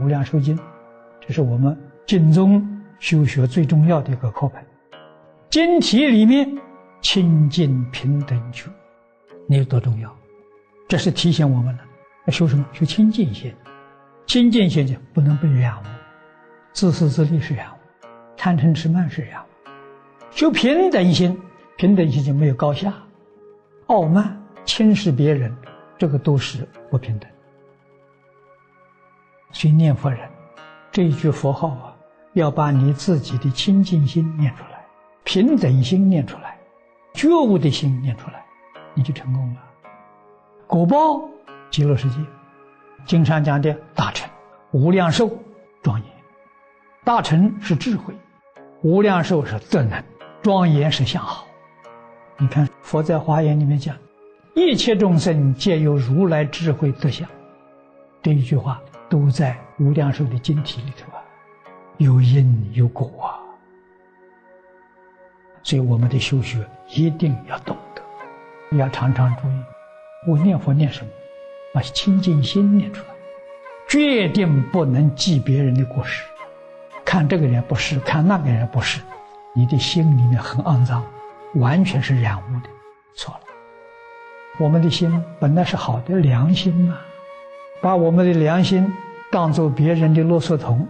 《无量寿经》，这是我们经中修学最重要的一个课本。经题里面清净平等觉，你有多重要？这是提醒我们了。要修什么？修清净心。清净心就不能被染污，自私自利是染污，贪嗔痴慢是染污。修平等心，平等心就没有高下、傲慢、轻视别人，这个都是不平等。所以念佛人这一句佛号啊，要把你自己的清净心念出来，平等心念出来，觉悟的心念出来，你就成功了。果报极乐世界。经常讲的大乘，无量寿庄严，大乘是智慧，无量寿是德能，庄严是相好。你看佛在华严里面讲，一切众生皆有如来智慧德相，这一句话都在无量寿的经体里头啊，有因有果啊。所以我们的修学一定要懂得，要常常注意，我念佛念什么。把清净心念出来，决定不能记别人的过失，看这个人不是，看那个人不是，你的心里面很肮脏，完全是染污的，错了。我们的心本来是好的良心嘛，把我们的良心当做别人的啰嗦桶，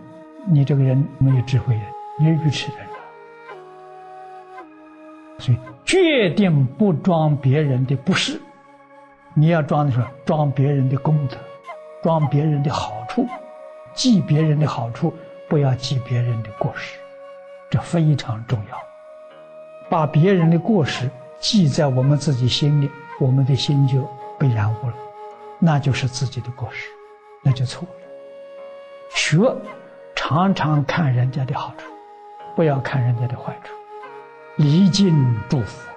你这个人没有智慧的，你是愚痴的人。所以决定不装别人的不是。你要装的时候，装别人的功德，装别人的好处，记别人的好处，不要记别人的过失，这非常重要。把别人的过失记在我们自己心里，我们的心就被染污了，那就是自己的过失，那就错了。学，常常看人家的好处，不要看人家的坏处，离敬祝福，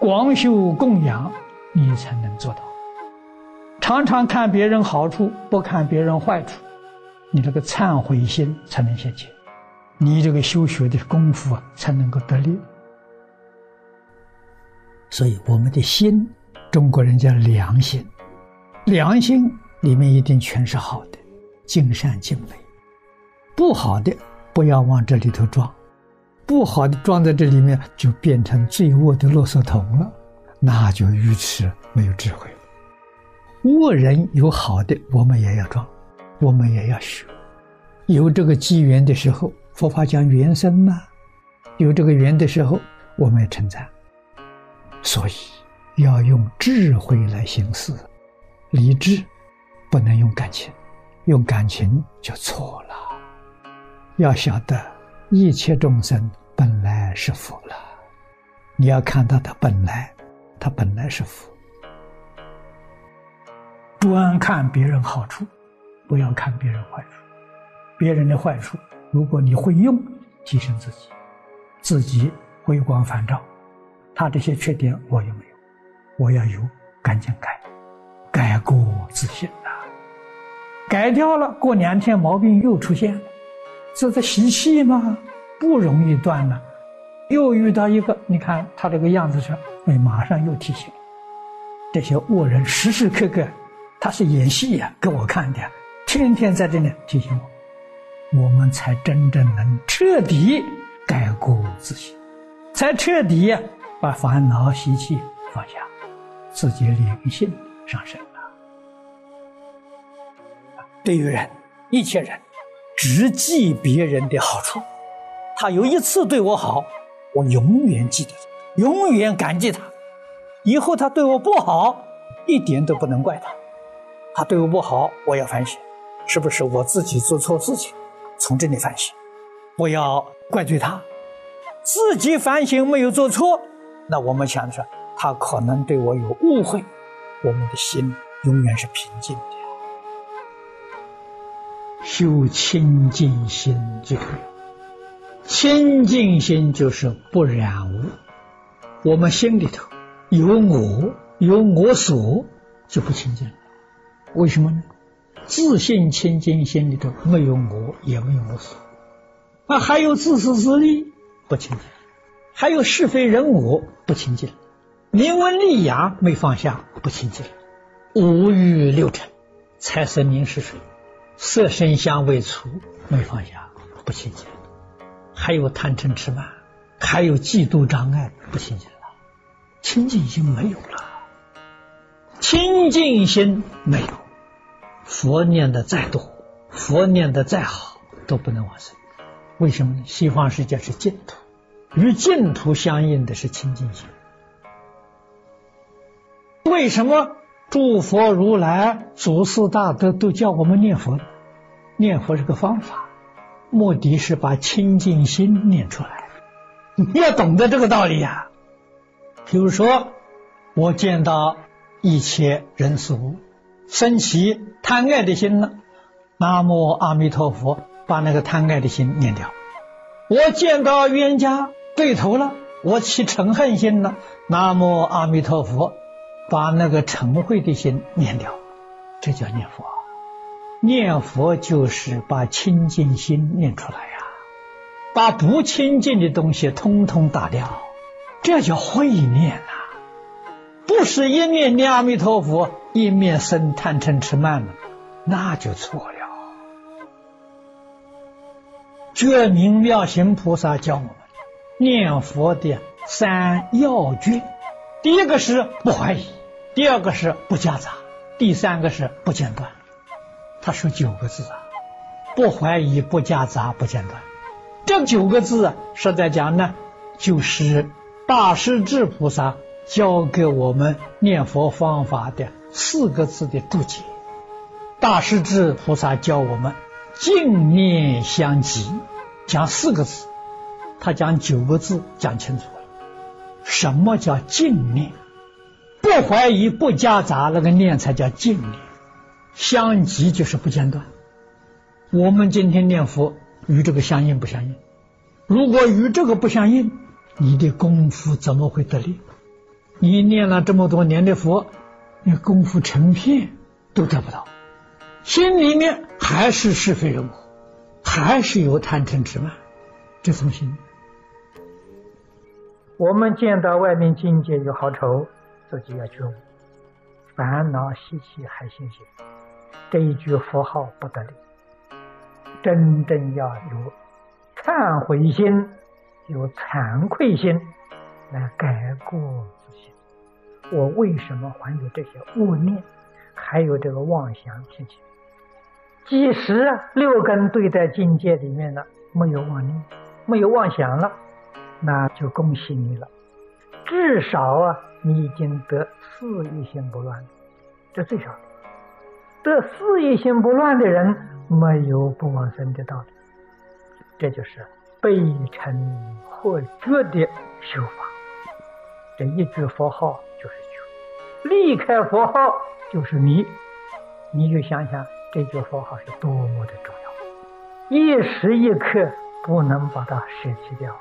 广修供养，你才能做到。常常看别人好处，不看别人坏处，你这个忏悔心才能现前，你这个修学的功夫啊才能够得力。所以我们的心，中国人叫良心，良心里面一定全是好的，尽善尽美，不好的不要往这里头装，不好的装在这里面就变成罪恶的垃圾桶了，那就愚痴，没有智慧。恶人有好的，我们也要装，我们也要学。有这个机缘的时候，佛法讲缘生嘛，有这个缘的时候，我们也称赞。所以要用智慧来行事，理智不能用感情，用感情就错了。要晓得一切众生本来是佛了，你要看到他本来，他本来是佛。专看别人好处，不要看别人坏处。别人的坏处，如果你会用，提升自己，自己回光返照。他这些缺点我有没有？我要有，赶紧改，改过自新呐。改掉了，过两天毛病又出现了，这是习气吗？不容易断了。又遇到一个，你看他这个样子上，哎，马上又提醒这些恶人，时时刻刻。他是演戏呀，给我看的，天天在这里提醒我，我们才真正能彻底改过自新，才彻底把烦恼习气放下，自己灵性上升。对于人，一切人，只记别人的好处，他有一次对我好，我永远记得，永远感激他，以后他对我不好，一点都不能怪他。他对我不好，我要反省，是不是我自己做错事情？从这里反省，不要怪罪他。自己反省没有做错，那我们想着他可能对我有误会，我们的心永远是平静的。修清净心就可以，清净心就是不染污。我们心里头有我，有我所，就不清净了。为什么呢？自信清净心里头没有我，也没有我所，啊，还有自私自利？不清净，还有是非人我不清净，名闻利养没放下不清净，五欲六尘，财色名食睡，色声香味触没放下，不清净；还有贪嗔痴慢，还有嫉妒障碍，不清净了。清净心没有了，清净心没有，佛念的再多，佛念的再好，都不能往生。为什么？西方世界是净土，与净土相应的是清净心。为什么诸佛如来、祖师大德都叫我们念佛？念佛是个方法，目的是把清净心念出来。你要懂得这个道理呀。比如说，我见到一切人事物，升起贪爱的心了，南无阿弥陀佛，把那个贪爱的心念掉。我见到冤家对头了，我起嗔恨心了，南无阿弥陀佛。把那个嗔恚的心念掉，这叫念佛。念佛就是把清净心念出来呀，把不清净的东西通通打掉，这叫会念呐。不是一面念阿弥陀佛，一面生贪嗔痴慢了，那就错了。觉明妙行菩萨教我们念佛的三要诀，第一个是不怀疑。第二个是不夹杂，第三个是不间断。他说九个字啊，不怀疑、不夹杂、不间断。这九个字啊实在讲呢，就是大势至菩萨教给我们念佛方法的四个字的注解。大势至菩萨教我们净念相继，讲四个字，他讲九个字讲清楚了。什么叫净念？不怀疑，不夹杂，那个念才叫净念。相即就是不间断。我们今天念佛与这个相应不相应？如果与这个不相应，你的功夫怎么会得力？你念了这么多年的佛，你功夫成片都得不到，心里面还是是非人我，还是有贪嗔痴慢，这怎么行？我们见到外面境界有好丑。自己要觉悟，烦恼习气还新鲜，这一句佛号不得了。真正要有忏悔心，有惭愧心来改过自新。我为什么还有这些恶念，还有这个妄想脾气？即使六根对待境界里面呢，没有妄念，没有妄想了，那就恭喜你了。至少啊，你已经得四一心不乱，这最少的。得四一心不乱的人，没有不往生的道理。这就是背成或觉的修法。这一句佛号就是觉，离开佛号就是迷。你就想想这句佛号是多么的重要，一时一刻不能把它舍弃掉啊。